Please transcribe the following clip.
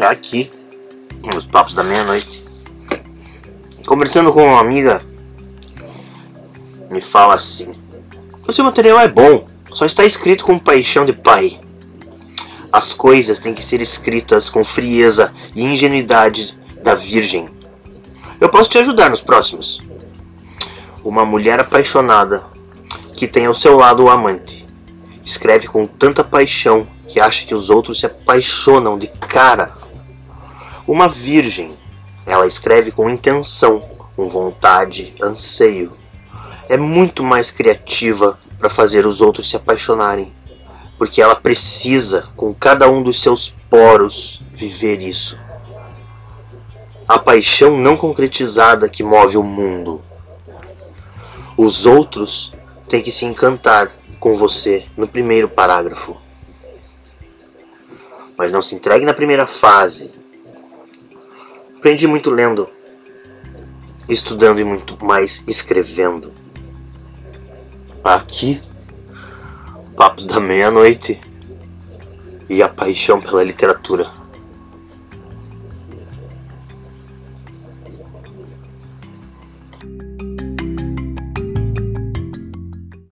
Aqui, nos papos da meia-noite. Conversando com uma amiga, me fala assim: O seu material é bom, só está escrito com paixão de pai. As coisas têm que ser escritas com frieza e ingenuidade da Virgem. Eu posso te ajudar nos próximos. Uma mulher apaixonada que tem ao seu lado o amante. Escreve com tanta paixão que acha que os outros se apaixonam de cara. Uma virgem, ela escreve com intenção, com vontade, anseio. É muito mais criativa para fazer os outros se apaixonarem, porque ela precisa, com cada um dos seus poros, viver isso. A paixão não concretizada que move o mundo. Os outros têm que se encantar com você no primeiro parágrafo. Mas não se entregue na primeira fase. Aprendi muito lendo, estudando e muito mais escrevendo. Aqui, Papos da Meia-Noite e a paixão pela literatura.